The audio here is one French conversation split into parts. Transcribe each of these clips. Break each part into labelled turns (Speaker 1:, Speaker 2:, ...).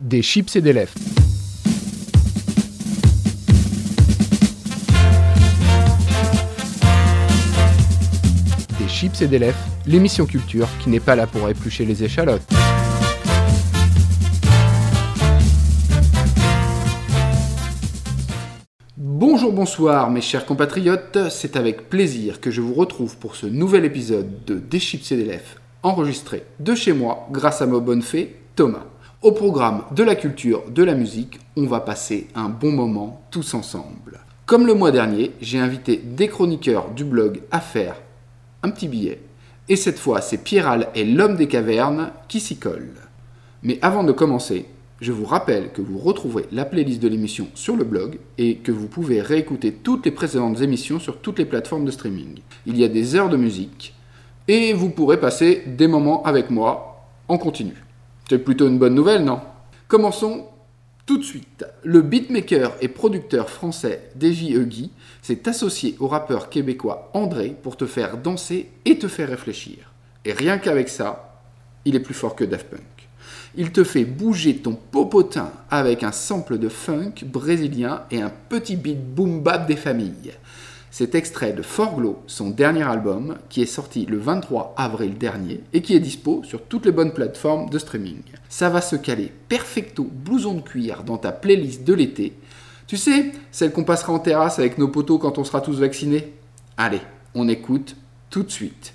Speaker 1: Des chips et des lèvres. Des chips et des lèvres, l'émission culture qui n'est pas là pour éplucher les échalotes. Bonjour, bonsoir mes chers compatriotes, c'est avec plaisir que je vous retrouve pour ce nouvel épisode de Des chips et des lèvres, enregistré de chez moi grâce à ma bonne fée Thomas. Au programme de la culture, de la musique, on va passer un bon moment tous ensemble. Comme le mois dernier, j'ai invité des chroniqueurs du blog à faire un petit billet. Et cette fois, c'est Pierral et l'homme des cavernes qui s'y collent. Mais avant de commencer, je vous rappelle que vous retrouverez la playlist de l'émission sur le blog et que vous pouvez réécouter toutes les précédentes émissions sur toutes les plateformes de streaming. Il y a des heures de musique et vous pourrez passer des moments avec moi en continu. C'est plutôt une bonne nouvelle, non? Commençons tout de suite. Le beatmaker et producteur français Davy Huggy s'est associé au rappeur québécois André pour te faire danser et te faire réfléchir. Et rien qu'avec ça, il est plus fort que Daft Punk. Il te fait bouger ton popotin avec un sample de funk brésilien et un petit beat boom bap des familles. C'est extrait de Forglow, son dernier album, qui est sorti le 23 avril dernier et qui est dispo sur toutes les bonnes plateformes de streaming. Ça va se caler perfecto blouson de cuir dans ta playlist de l'été. Tu sais, celle qu'on passera en terrasse avec nos potos quand on sera tous vaccinés? Allez, on écoute tout de suite.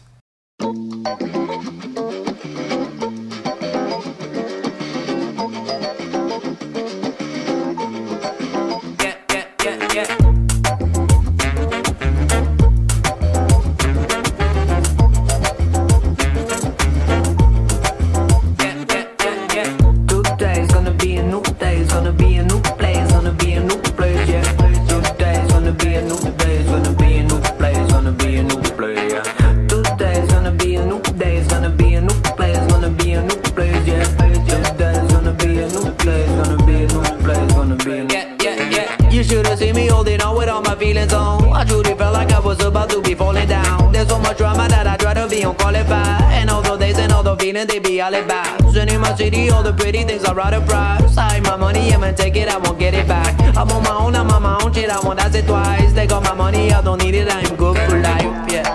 Speaker 2: Feelings, they be alibis. In my city, all the pretty things I rather prize. I my money, I'ma take it, I won't get it back. I'm on my own, I'm on my own shit, I won't ask it twice. They got my money, I don't need it, I'm good for life, yeah.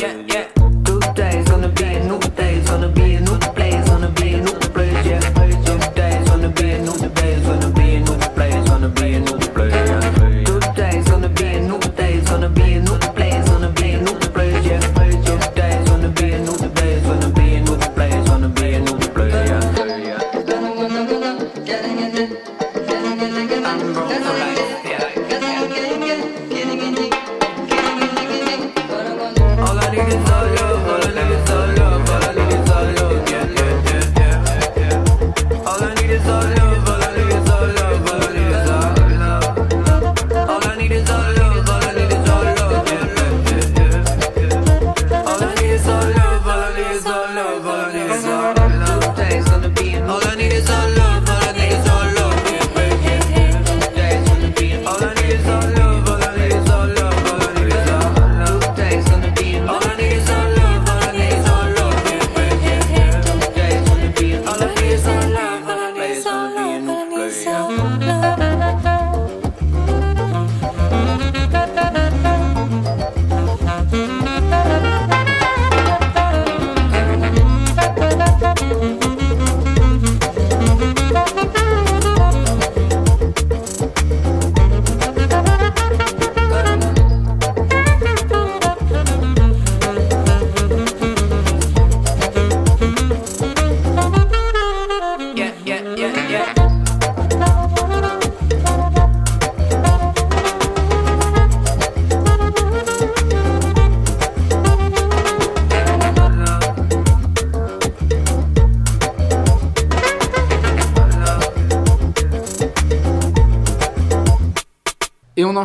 Speaker 2: Yeah, yeah,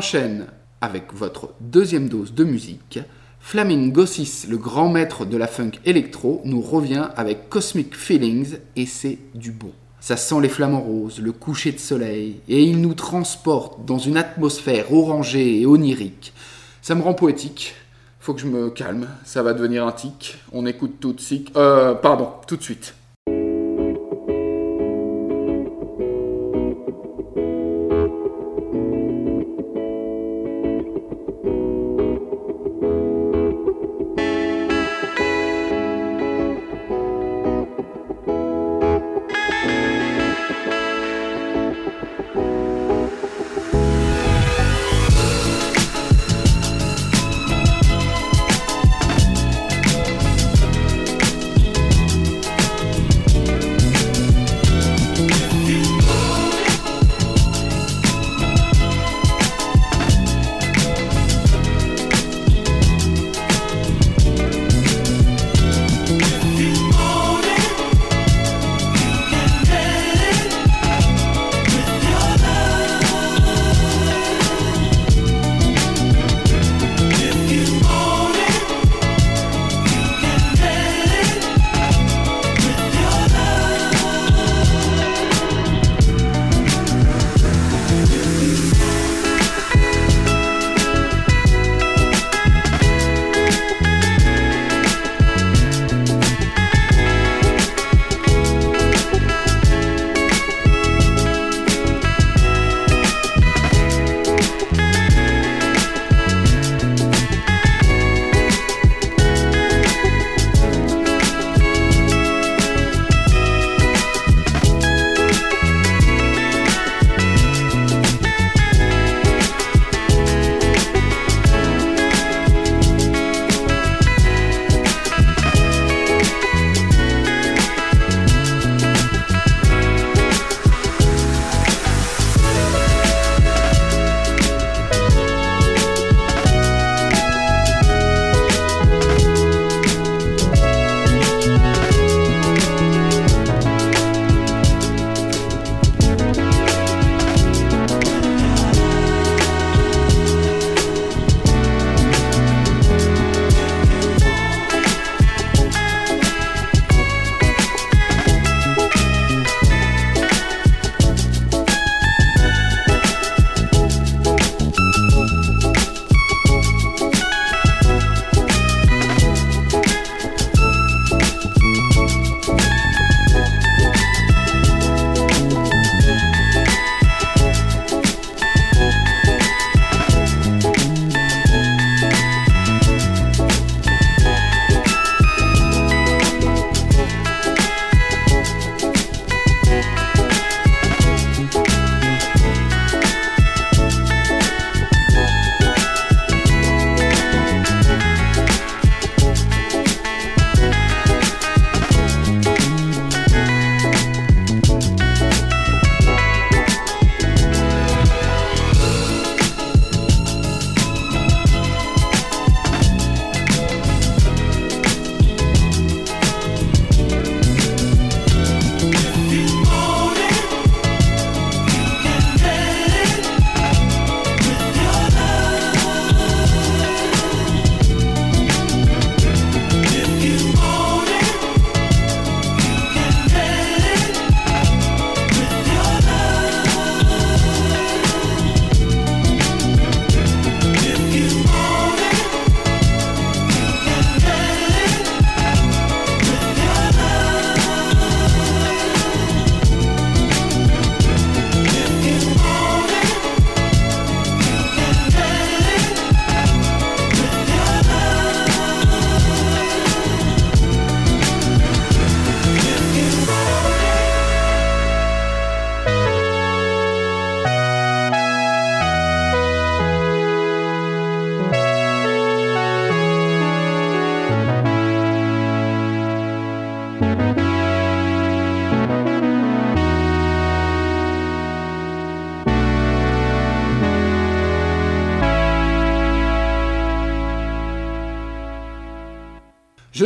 Speaker 1: enchaîne avec votre deuxième dose de musique. Flamingosis, le grand maître de la funk électro, nous revient avec Cosmic Feelings et c'est du bon. Ça sent les flamants roses, le coucher de soleil, et il nous transporte dans une atmosphère orangée et onirique. Ça me rend poétique. Faut que je me calme, ça va devenir un tic. On écoute tout de suite. Euh, pardon, tout de suite.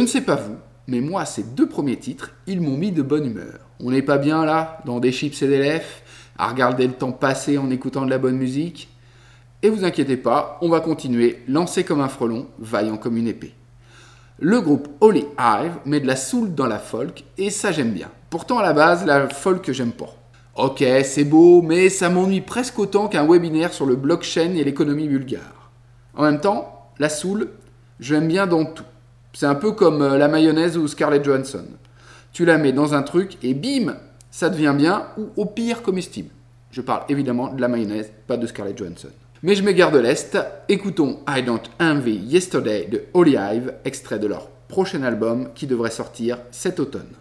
Speaker 1: Ne sais pas vous, mais moi, ces deux premiers titres, ils m'ont mis de bonne humeur. On n'est pas bien là, dans des chips et des lèvres, à regarder le temps passer en écoutant de la bonne musique
Speaker 3: Et vous inquiétez pas, on va continuer, lancé comme un frelon, vaillant comme une épée. Le groupe Holy Hive met de la soul dans la folk, et ça j'aime bien. Pourtant à la base, la folk j'aime pas. Ok, c'est beau, mais ça m'ennuie presque autant qu'un webinaire sur le blockchain et l'économie bulgare. En même temps, la soul, je l'aime bien dans tout. C'est un peu comme euh, la mayonnaise ou Scarlett Johansson. Tu la mets dans un truc et bim, ça devient bien ou au pire comestible. Je parle évidemment de la mayonnaise, pas de Scarlett Johansson. Mais je m'égare de l'Est. Écoutons I Don't Envy Yesterday de Holy Hive, extrait de leur prochain album qui devrait sortir cet automne.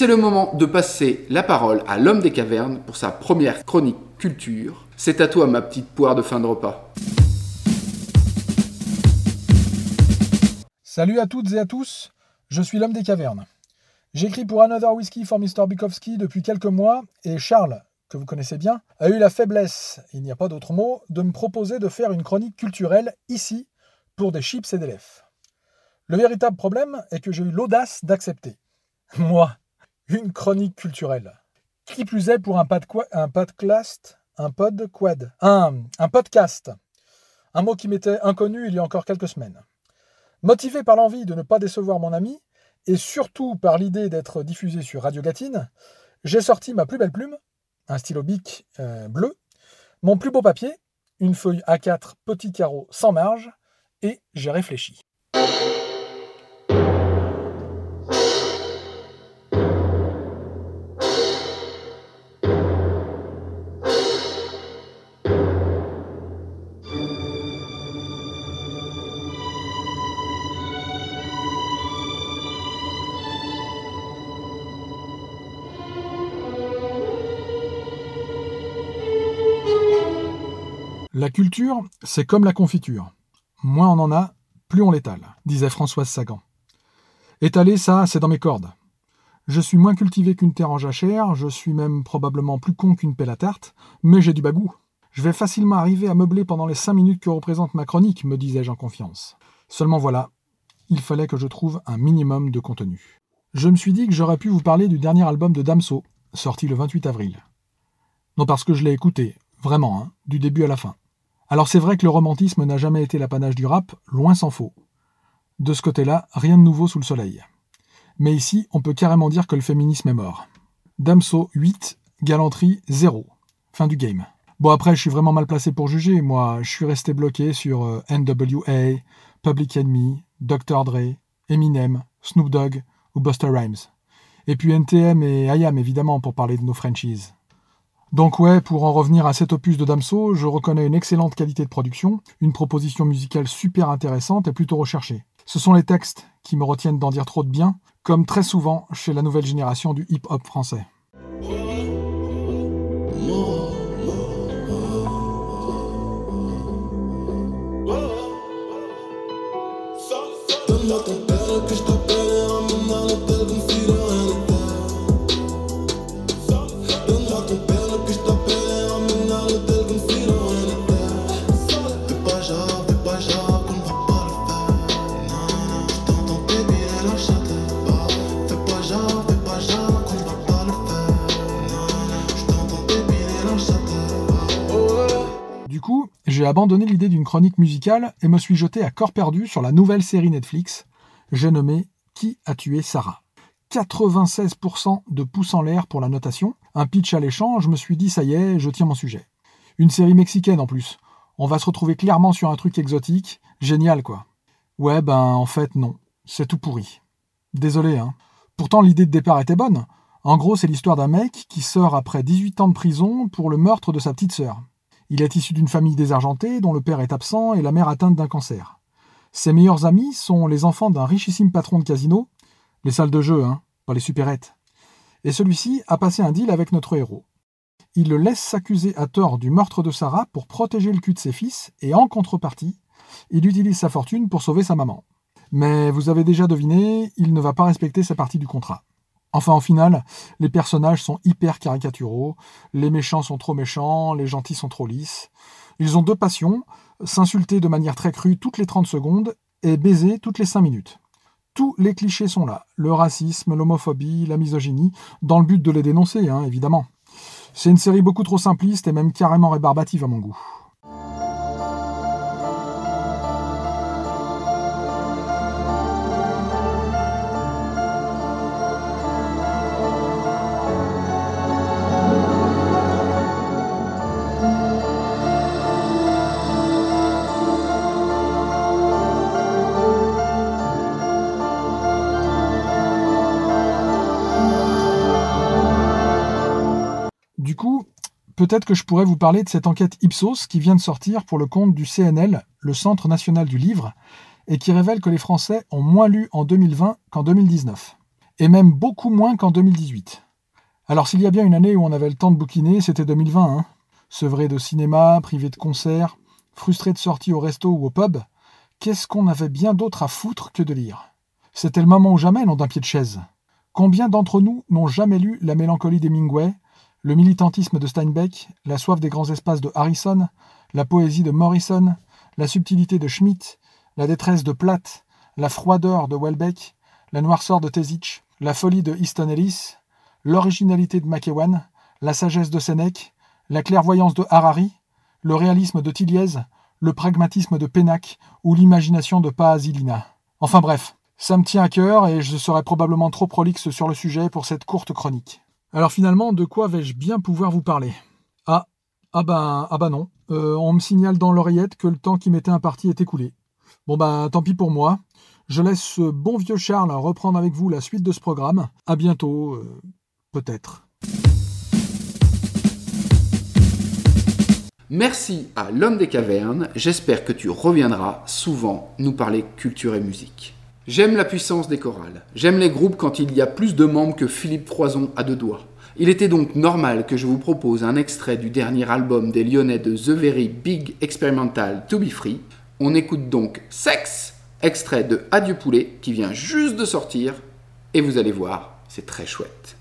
Speaker 3: C'est le moment de passer la parole à l'homme des cavernes pour sa première chronique culture. C'est à toi ma petite poire de fin de repas.
Speaker 4: Salut à toutes et à tous, je suis l'homme des cavernes. J'écris pour Another Whiskey for Mr. Bukowski depuis quelques mois et Charles, que vous connaissez bien, a eu la faiblesse, il n'y a pas d'autre mot, de me proposer de faire une chronique culturelle ici pour des chips et des lèvres. Le véritable problème est que j'ai eu l'audace d'accepter. Moi, une chronique culturelle. Qui plus est pour un, un podcast, un podquad, un, un podcast. Un mot qui m'était inconnu il y a encore quelques semaines. Motivé par l'envie de ne pas décevoir mon ami, et surtout par l'idée d'être diffusé sur Radio Gatine, j'ai sorti ma plus belle plume, un stylo bic euh, bleu, mon plus beau papier, une feuille A4 petit carreau sans marge, et j'ai réfléchi. Culture, c'est comme la confiture. Moins on en a, plus on l'étale, disait Françoise Sagan. Étaler, ça, c'est dans mes cordes. Je suis moins cultivé qu'une terre en jachère, je suis même probablement plus con qu'une pelle à tarte, mais j'ai du bagou. Je vais facilement arriver à meubler pendant les cinq minutes que représente ma chronique, me disais-je en confiance. Seulement voilà, il fallait que je trouve un minimum de contenu. Je me suis dit que j'aurais pu vous parler du dernier album de Damso, sorti le 28 avril. Non parce que je l'ai écouté, vraiment, hein, du début à la fin. Alors c'est vrai que le romantisme n'a jamais été l'apanage du rap, loin s'en faut. De ce côté-là, rien de nouveau sous le soleil. Mais ici, on peut carrément dire que le féminisme est mort. Damso 8, galanterie zéro. Fin du game. Bon après, je suis vraiment mal placé pour juger. Moi, je suis resté bloqué sur euh, NWA, Public Enemy, Dr. Dre, Eminem, Snoop Dogg ou Buster Rhymes. Et puis NTM et IAM évidemment pour parler de nos franchises. Donc ouais, pour en revenir à cet opus de Damso, je reconnais une excellente qualité de production, une proposition musicale super intéressante et plutôt recherchée. Ce sont les textes qui me retiennent d'en dire trop de bien, comme très souvent chez la nouvelle génération du hip-hop français. J'ai abandonné l'idée d'une chronique musicale et me suis jeté à corps perdu sur la nouvelle série Netflix, j'ai nommé Qui a tué Sarah 96% de pouces en l'air pour la notation, un pitch alléchant, je me suis dit ça y est, je tiens mon sujet. Une série mexicaine en plus. On va se retrouver clairement sur un truc exotique, génial quoi. Ouais ben en fait non, c'est tout pourri. Désolé hein. Pourtant l'idée de départ était bonne. En gros c'est l'histoire d'un mec qui sort après 18 ans de prison pour le meurtre de sa petite sœur. Il est issu d'une famille désargentée dont le père est absent et la mère atteinte d'un cancer. Ses meilleurs amis sont les enfants d'un richissime patron de casino, les salles de jeu, hein, pas les supérettes. Et celui-ci a passé un deal avec notre héros. Il le laisse s'accuser à tort du meurtre de Sarah pour protéger le cul de ses fils et en contrepartie, il utilise sa fortune pour sauver sa maman. Mais vous avez déjà deviné, il ne va pas respecter sa partie du contrat. Enfin, en finale, les personnages sont hyper caricaturaux, les méchants sont trop méchants, les gentils sont trop lisses. Ils ont deux passions, s'insulter de manière très crue toutes les 30 secondes et baiser toutes les 5 minutes. Tous les clichés sont là, le racisme, l'homophobie, la misogynie, dans le but de les dénoncer, hein, évidemment. C'est une série beaucoup trop simpliste et même carrément rébarbative à mon goût. Coup, peut-être que je pourrais vous parler de cette enquête Ipsos qui vient de sortir pour le compte du CNL, le Centre national du livre, et qui révèle que les Français ont moins lu en 2020 qu'en 2019, et même beaucoup moins qu'en 2018. Alors s'il y a bien une année où on avait le temps de bouquiner, c'était 2020. Hein. Sevré de cinéma, privé de concerts, frustré de sorties au resto ou au pub, qu'est-ce qu'on avait bien d'autre à foutre que de lire? C'était le moment ou jamais, non d'un pied de chaise. Combien d'entre nous n'ont jamais lu La mélancolie d'Hemingway, le militantisme de Steinbeck, la soif des grands espaces de Harrison, la poésie de Morrison, la subtilité de Schmitt, la détresse de Platt, la froideur de Welbeck, la noirceur de Tezich, la folie de Easton Ellis, l'originalité de McEwan, la sagesse de Sénèque, la clairvoyance de Harari, le réalisme de Tilliez, le pragmatisme de Pénac ou l'imagination de Paazilina. Enfin bref, ça me tient à cœur et je serai probablement trop prolixe sur le sujet pour cette courte chronique. Alors finalement, de quoi vais-je bien pouvoir vous parler? Ah, ah ben, ah ben non. Euh, on me signale dans l'oreillette que le temps qui m'était imparti est écoulé. Bon ben, tant pis pour moi. Je laisse ce bon vieux Charles reprendre avec vous la suite de ce programme. À bientôt, euh, peut-être.
Speaker 1: Merci à l'homme des cavernes, j'espère que tu reviendras souvent nous parler culture et musique. J'aime la puissance des chorales, j'aime les groupes quand il y a plus de membres que Philippe Froison à deux doigts. Il était donc normal que je vous propose un extrait du dernier album des Lyonnais de The Very Big Experimental To Be Free. On écoute donc Sex, extrait de Adieu Poulet qui vient juste de sortir, et vous allez voir, c'est très chouette.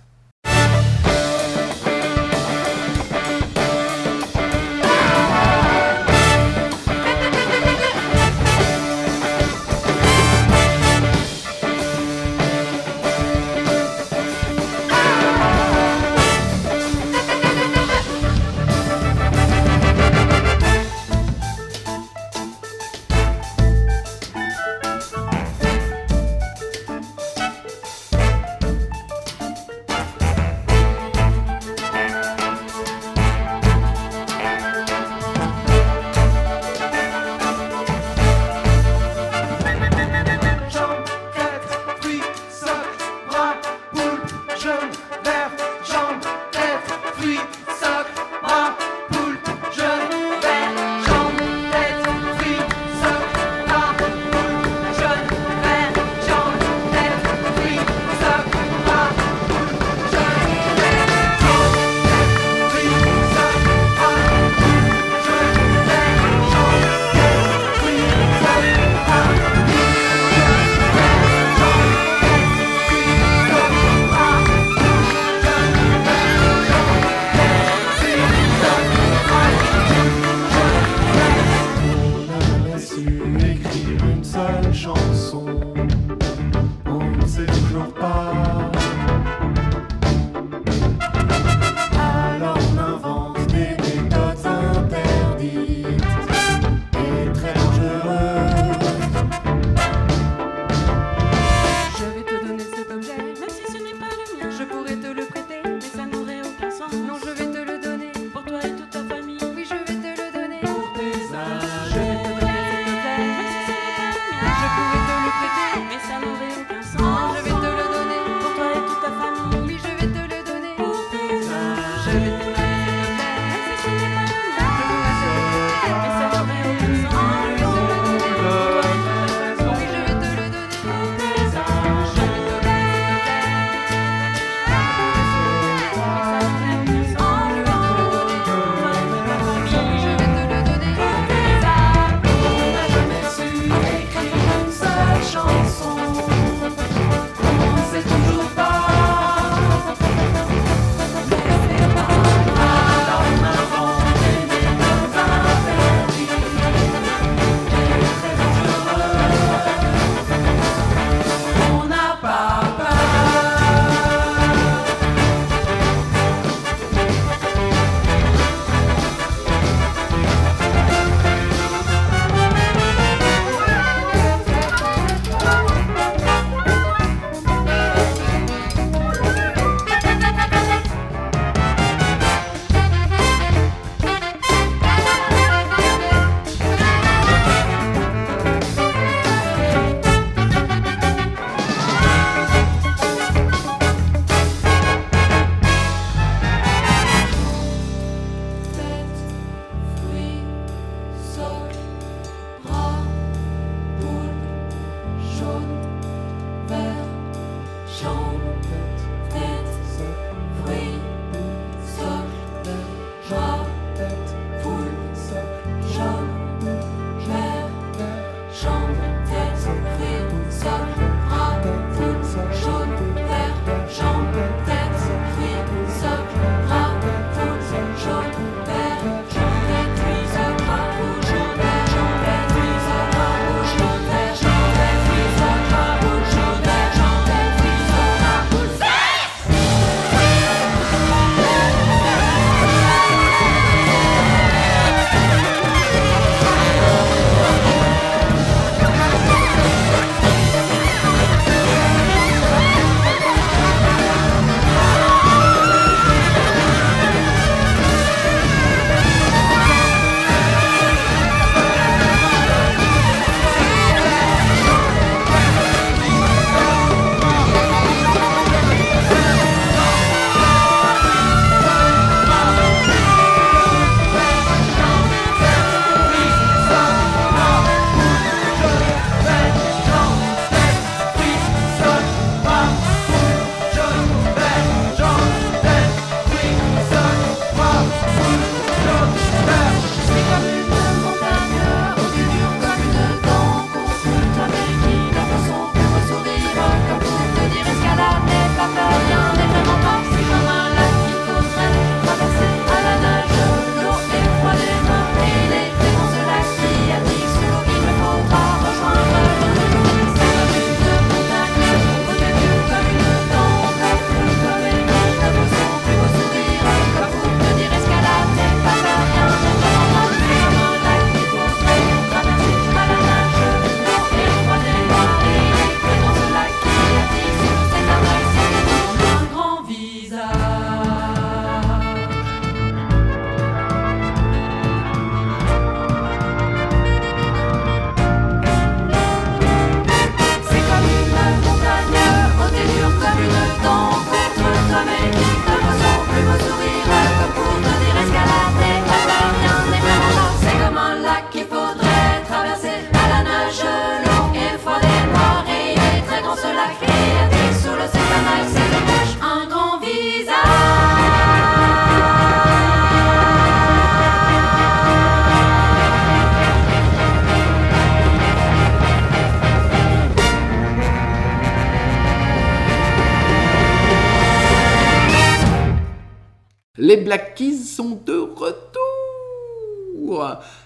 Speaker 1: Les Black Keys sont de retour.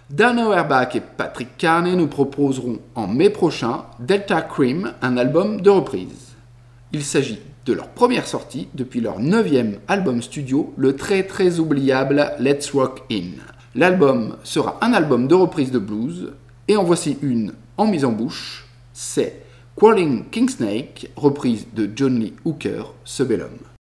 Speaker 1: Dan Auerbach et Patrick Carney nous proposeront en mai prochain Delta Cream, un album de reprise. Il s'agit de leur première sortie depuis leur neuvième album studio, le très très oubliable Let's Rock In. L'album sera un album de reprise de blues, et en voici une en mise en bouche, c'est Crawling Kingsnake, reprise de John Lee Hooker, ce bel homme.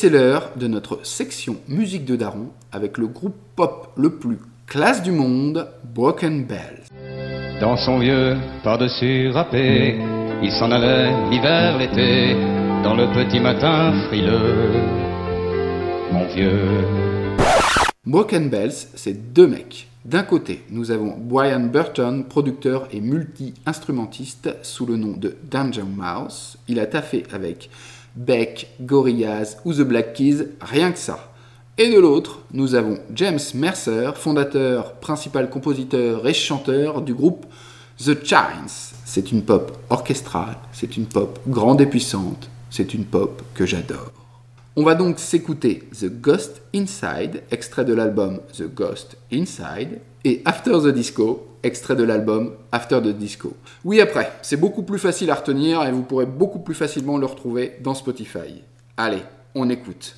Speaker 1: C'est l'heure de notre section musique de Daron avec le groupe pop le plus classe du monde, Broken Bells.
Speaker 5: Dans son vieux par-dessus râpé, il s'en allait l'hiver, l'été, dans le petit matin frileux. Mon vieux.
Speaker 1: Broken Bells, c'est deux mecs. D'un côté, nous avons Brian Burton, producteur et multi-instrumentiste sous le nom de Danger Mouse. Il a taffé avec Beck, Gorillaz ou The Black Keys, rien que ça. Et de l'autre, nous avons James Mercer, fondateur, principal compositeur et chanteur du groupe The Chines. C'est une pop orchestrale, c'est une pop grande et puissante, c'est une pop que j'adore. On va donc s'écouter The Ghost Inside, extrait de l'album The Ghost Inside, et After the Disco, extrait de l'album After the Disco. Oui, après, c'est beaucoup plus facile à retenir et vous pourrez beaucoup plus facilement le retrouver dans Spotify. Allez, on écoute.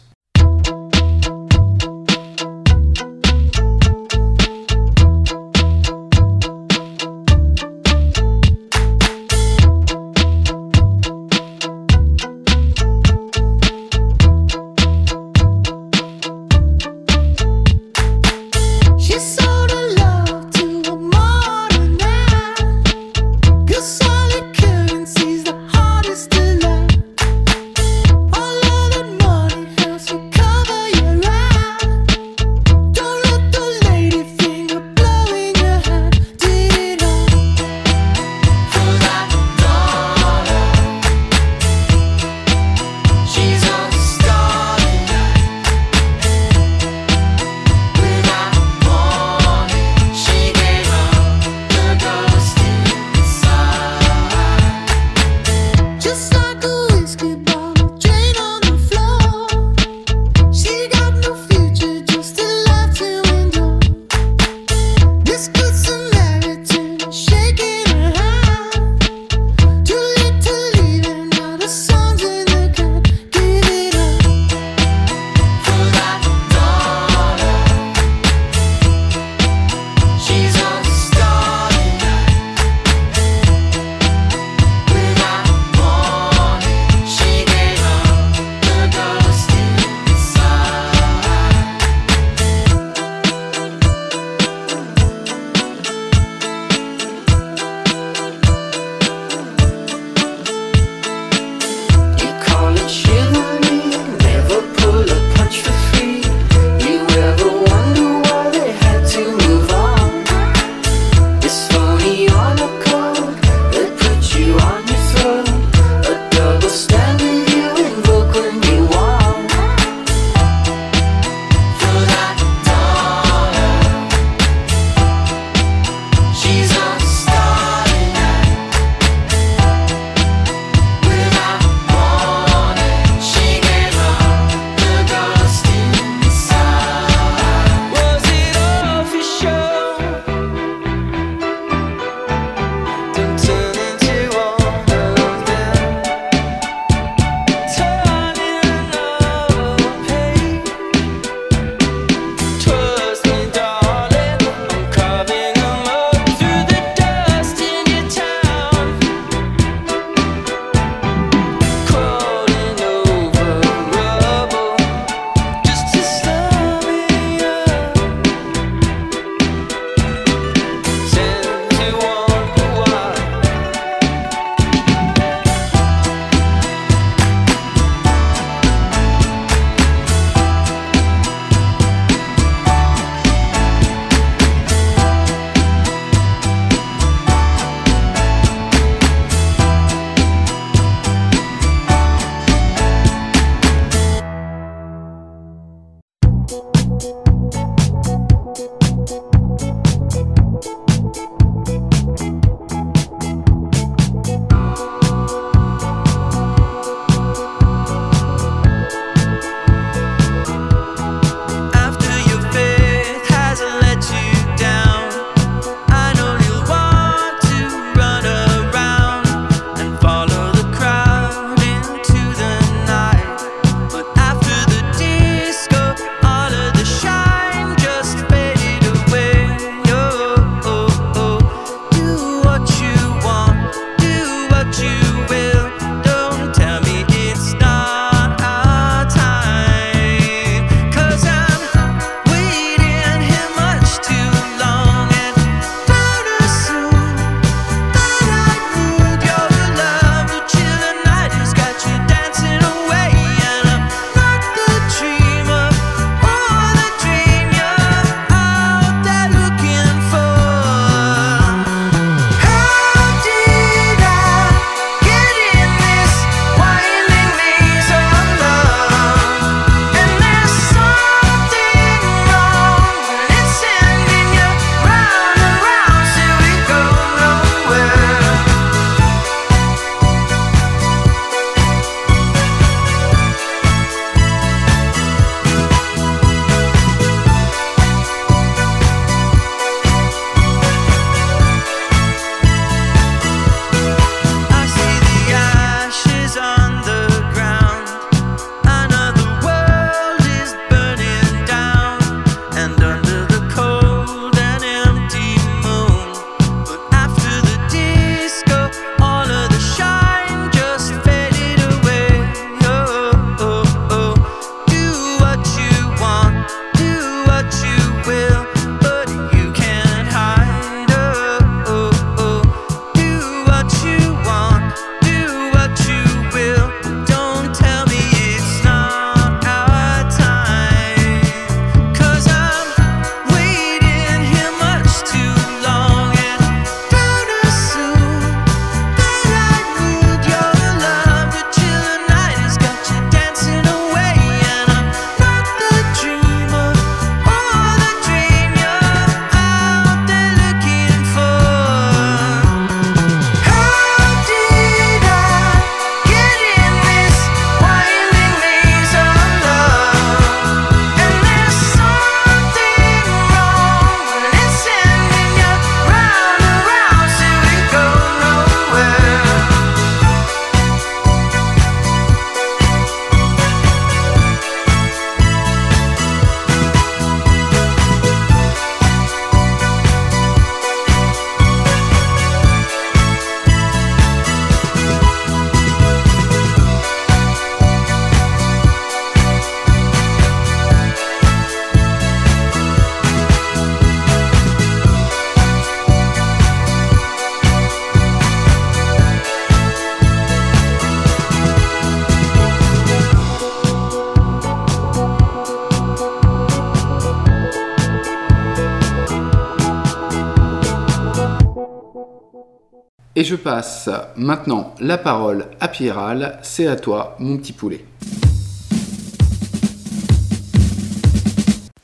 Speaker 1: Et je passe maintenant la parole à Pierral. C'est à toi, mon petit poulet.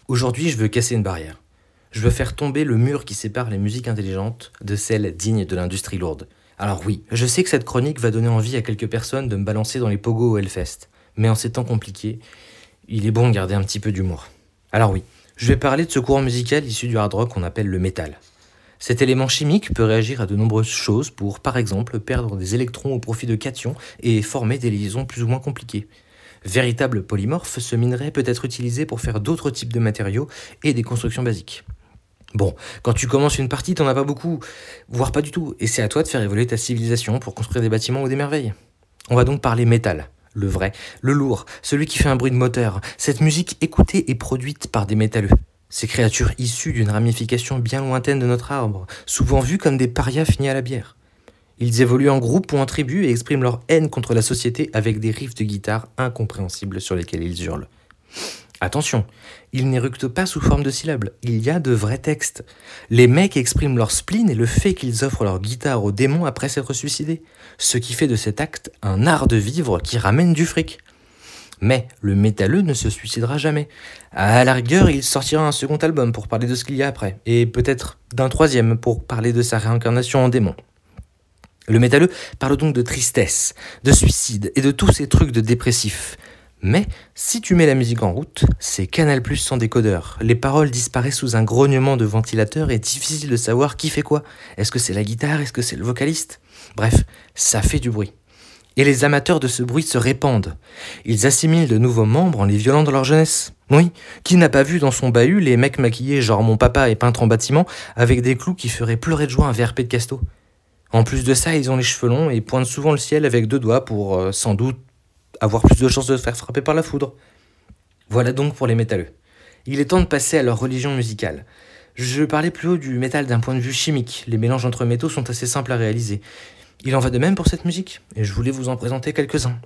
Speaker 6: Aujourd'hui, je veux casser une barrière. Je veux faire tomber le mur qui sépare les musiques intelligentes de celles dignes de l'industrie lourde. Alors oui, je sais que cette chronique va donner envie à quelques personnes de me balancer dans les pogos au Hellfest. Mais en ces temps compliqués, il est bon de garder un petit peu d'humour. Alors oui, je vais parler de ce courant musical issu du hard rock qu'on appelle le métal. Cet élément chimique peut réagir à de nombreuses choses pour, par exemple, perdre des électrons au profit de cations et former des liaisons plus ou moins compliquées. Véritable polymorphe, ce minerai peut être utilisé pour faire d'autres types de matériaux et des constructions basiques. Bon, quand tu commences une partie, t'en as pas beaucoup, voire pas du tout, et c'est à toi de faire évoluer ta civilisation pour construire des bâtiments ou des merveilles. On va donc parler métal, le vrai, le lourd, celui qui fait un bruit de moteur, cette musique écoutée et produite par des métalleux. Ces créatures issues d'une ramification bien lointaine de notre arbre, souvent vues comme des parias finis à la bière. Ils évoluent en groupe ou en tribu et expriment leur haine contre la société avec des riffs de guitare incompréhensibles sur lesquels ils hurlent. Attention, ils n'éructent pas sous forme de syllabes, il y a de vrais textes. Les mecs expriment leur spleen et le fait qu'ils offrent leur guitare aux démons après s'être suicidés, ce qui fait de cet acte un art de vivre qui ramène du fric. Mais le métalleux ne se suicidera jamais. À la rigueur, il sortira un second album pour parler de ce qu'il y a après, et peut-être d'un troisième pour parler de sa réincarnation en démon. Le métalleux parle donc de tristesse, de suicide et de tous ces trucs de dépressifs. Mais si tu mets la musique en route, c'est Canal Plus sans décodeur. Les paroles disparaissent sous un grognement de ventilateur et difficile de savoir qui fait quoi. Est-ce que c'est la guitare? Est-ce que c'est le vocaliste? Bref, ça fait du bruit. Et les amateurs de ce bruit se répandent. Ils assimilent de nouveaux membres en les violant dans leur jeunesse. Oui, qui n'a pas vu dans son bahut les mecs maquillés genre mon papa est peintre en bâtiment avec des clous qui feraient pleurer de joie un VRP de Casto En plus de ça, ils ont les cheveux longs et pointent souvent le ciel avec deux doigts pour, euh, sans doute, avoir plus de chances de se faire frapper par la foudre. Voilà donc pour les métalleux. Il est temps de passer à leur religion musicale. Je parlais plus haut du métal d'un point de vue chimique. Les mélanges entre métaux sont assez simples à réaliser. Il en va de même pour cette musique, et je voulais vous en présenter quelques-uns.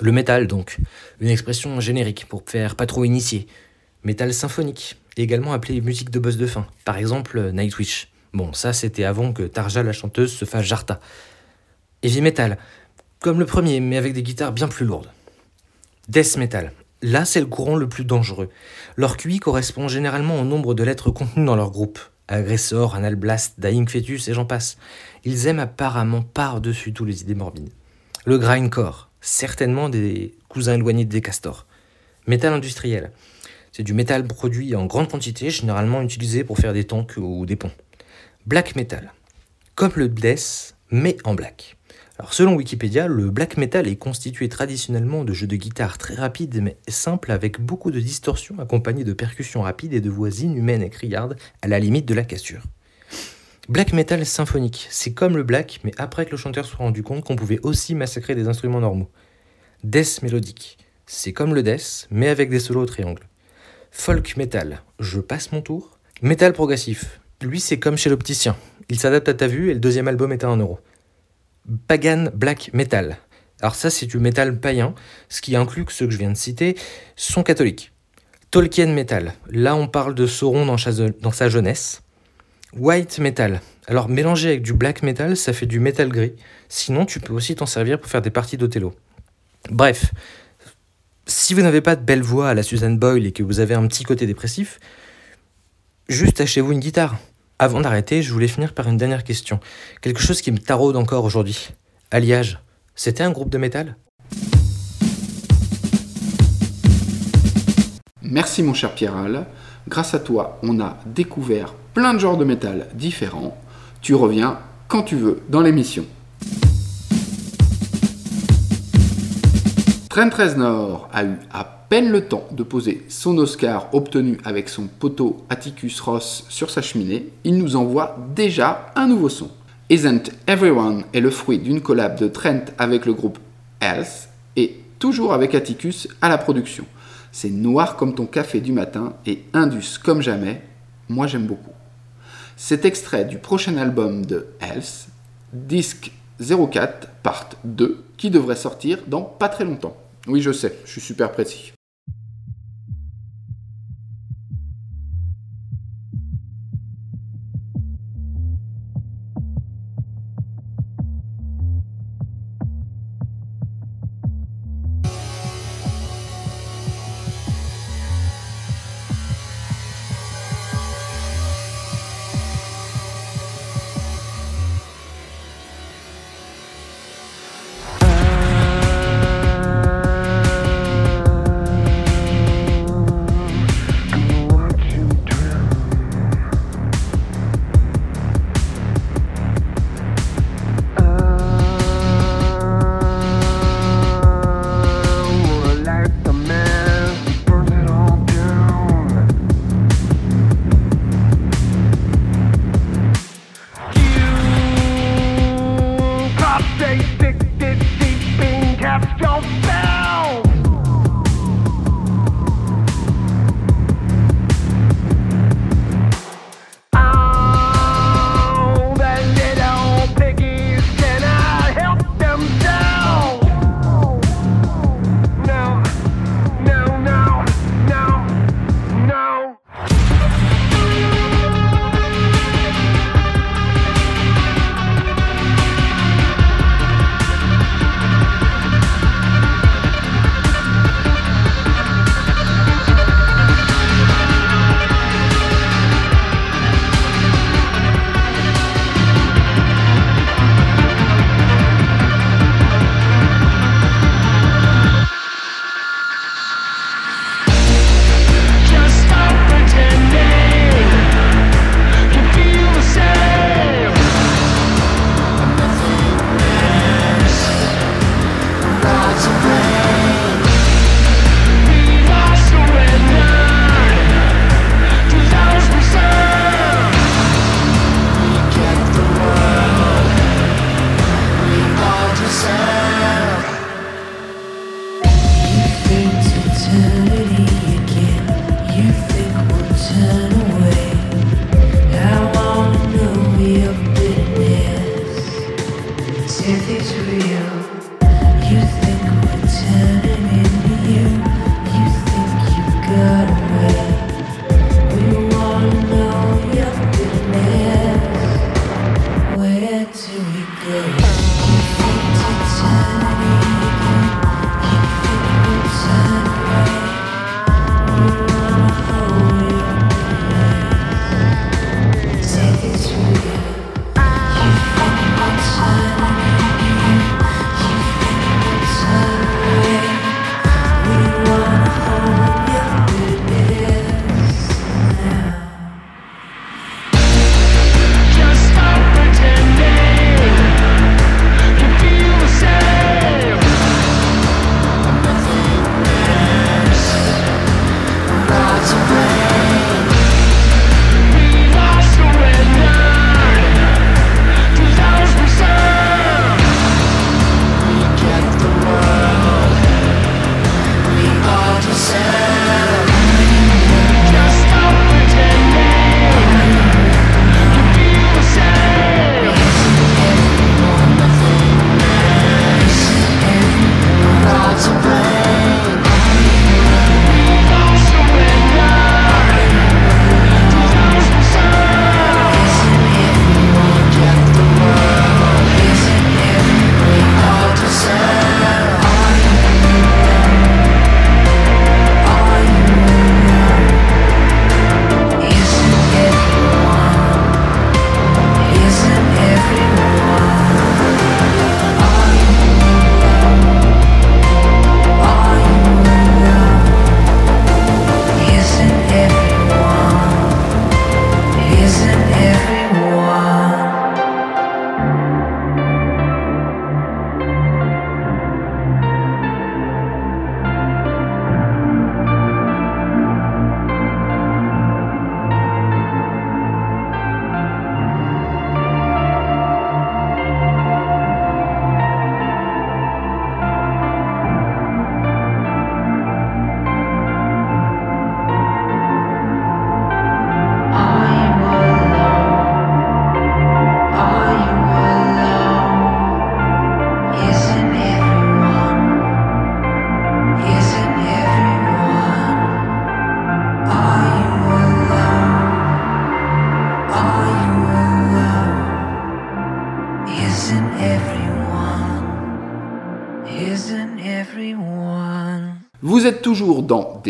Speaker 6: Le métal, donc, une expression générique pour faire pas trop initié. Métal symphonique, également appelé musique de boss de fin, par exemple Nightwish. Bon, ça c'était avant que Tarja la chanteuse se fasse Jarta. Heavy metal, comme le premier, mais avec des guitares bien plus lourdes. Death metal, là c'est le courant le plus dangereux. Leur QI correspond généralement au nombre de lettres contenues dans leur groupe. Agressor, Anal Blast, Dying Fetus et j'en passe. Ils aiment apparemment par-dessus tout les idées morbides. Le grindcore, certainement des cousins éloignés des castors. Métal industriel, c'est du métal produit en grande quantité, généralement utilisé pour faire des tanks ou des ponts. Black metal, comme le death, mais en black. Alors selon Wikipédia, le black metal est constitué traditionnellement de jeux de guitare très rapides mais simples avec beaucoup de distorsions accompagnées de percussions rapides et de voix inhumaines et criardes à la limite de la cassure. Black metal symphonique, c'est comme le black mais après que le chanteur soit rendu compte qu'on pouvait aussi massacrer des instruments normaux. Death mélodique, c'est comme le death mais avec des solos au triangle. Folk metal, je passe mon tour. Metal progressif, lui c'est comme chez l'opticien, il s'adapte à ta vue et le deuxième album est à 1 euro. Pagan Black Metal. Alors ça, c'est du métal païen, ce qui inclut que ceux que je viens de citer sont catholiques. Tolkien Metal. Là, on parle de Sauron dans, sa- dans sa jeunesse. White Metal. Alors, mélangé avec du black metal, ça fait du métal gris. Sinon, tu peux aussi t'en servir pour faire des parties d'Othello. Bref, si vous n'avez pas de belle voix à la Susan Boyle et que vous avez un petit côté dépressif, juste achetez-vous une guitare. Avant d'arrêter, je voulais finir par une dernière question. Quelque chose qui me taraude encore aujourd'hui. Alliage, c'était un groupe de métal
Speaker 1: Merci mon cher Pierral. Grâce à toi, on a découvert plein de genres de métal différents. Tu reviens quand tu veux dans l'émission. 13 Nord a eu à peine le temps de poser son Oscar obtenu avec son poteau Atticus Ross sur sa cheminée. Il nous envoie déjà un nouveau son. Isn't Everyone est le fruit d'une collab de Trent avec le groupe Health et toujours avec Atticus à la production. C'est noir comme ton café du matin et indus comme jamais. Moi j'aime beaucoup. C'est extrait du prochain album de Health, disque 04 part 2, qui devrait sortir dans pas très longtemps. Oui, je sais, je suis super précis.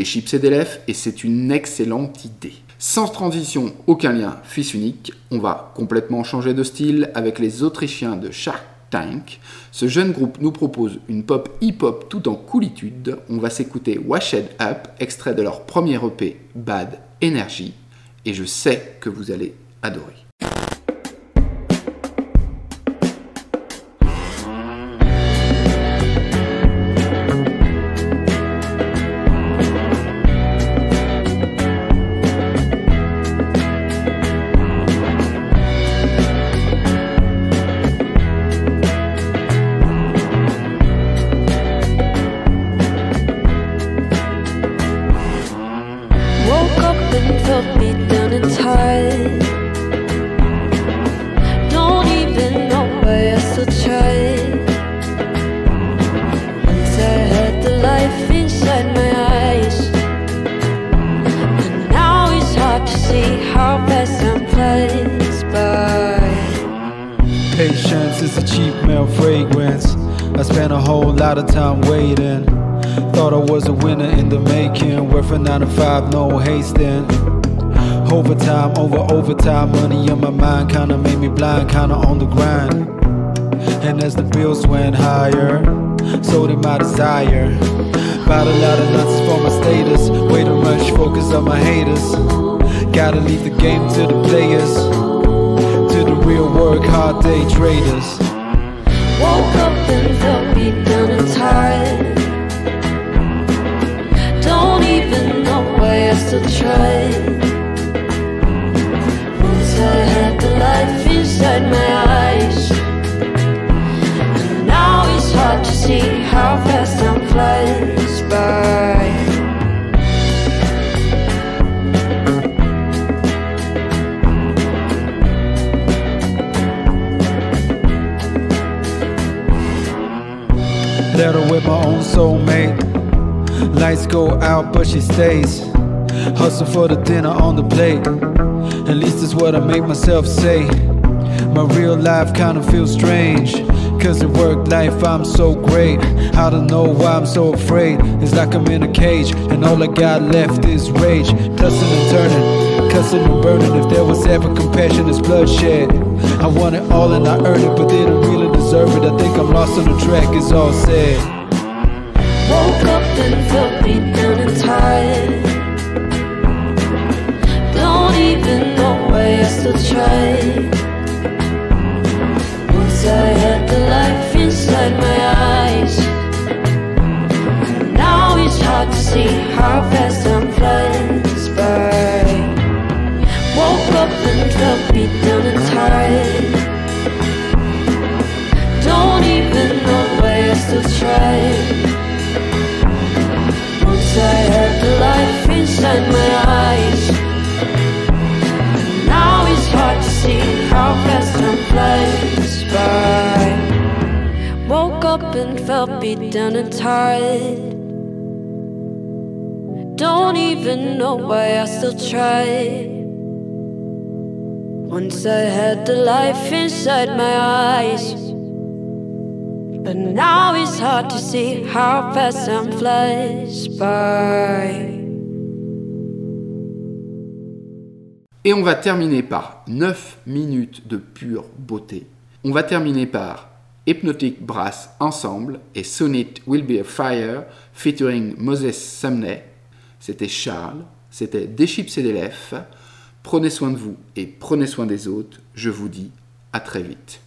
Speaker 1: Chips et des lèvres et c'est une excellente idée. Sans transition, aucun lien, fils unique, on va complètement changer de style avec les Autrichiens de Shark Tank. Ce jeune groupe nous propose une pop hip-hop tout en coolitude. On va s'écouter Washed Up, extrait de leur premier EP Bad Energy, et je sais que vous allez adorer.
Speaker 7: Overtime, money on my mind kinda made me blind, kinda on the grind. And as the bills went higher, so did my desire. Bought a lot of nuts for my status, way too much focus on my haters. Gotta leave the game to the players, to the real work hard day traders.
Speaker 8: Woke up and felt beat down and tired. Don't even know why I still tried. I had the life inside my eyes. And now it's hard to see how fast time flies by. Letter with my own soulmate.
Speaker 7: Lights go out but she stays. Hustle for the dinner on the plate. At least it's what I make myself say. My real life kinda feels strange. Cause in work life I'm so great. I don't know why I'm so afraid. It's like I'm in a cage, and all I got left is rage. Cussing and turning, cussing and burning. If there was ever compassion, it's bloodshed. I want it all and I earned it, but didn't really deserve it. I think I'm lost on the track, it's all said.
Speaker 8: Woke up and felt still tried. Once I had the life inside my eyes. Now it's hard to see how fast time flies by. Woke up and felt beat down and tired. Don't even know why I still tried. Once I had the life inside my eyes. See how fast time flies by. Woke up and felt beat down and tired. Don't even know why I still try. Once I had the life inside my eyes. But now it's hard to see how fast time flies by.
Speaker 1: Et on va terminer par 9 minutes de pure beauté. On va terminer par Hypnotic Brass Ensemble et Soon Will Be a Fire featuring Moses Sumney. C'était Charles, c'était Des chips et des. Prenez soin de vous et prenez soin des autres. Je vous dis à très vite.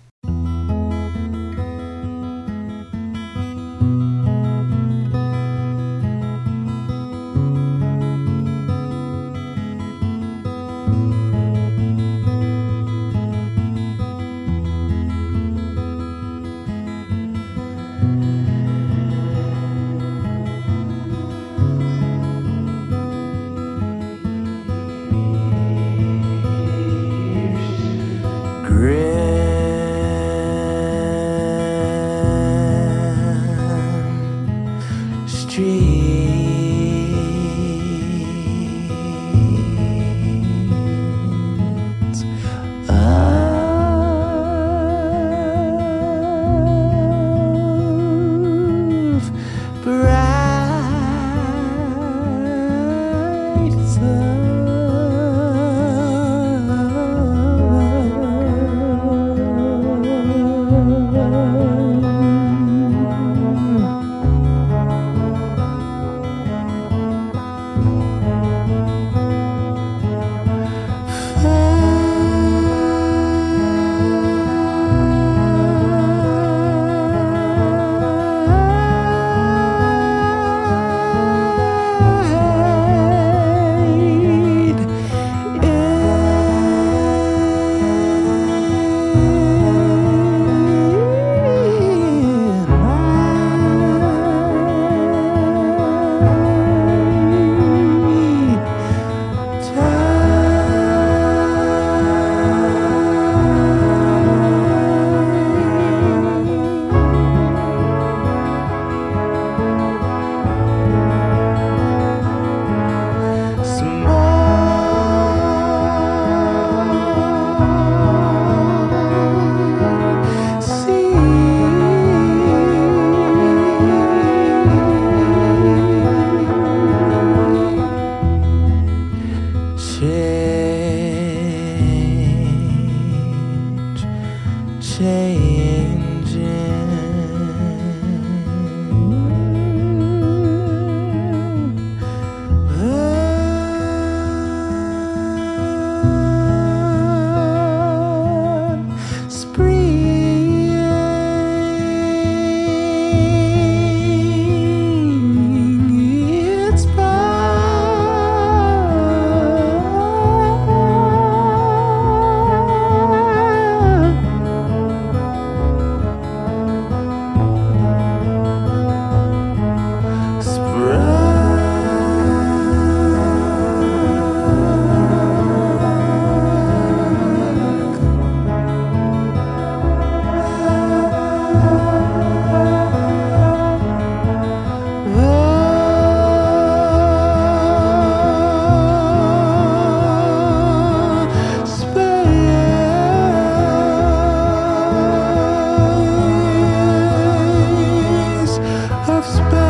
Speaker 9: I've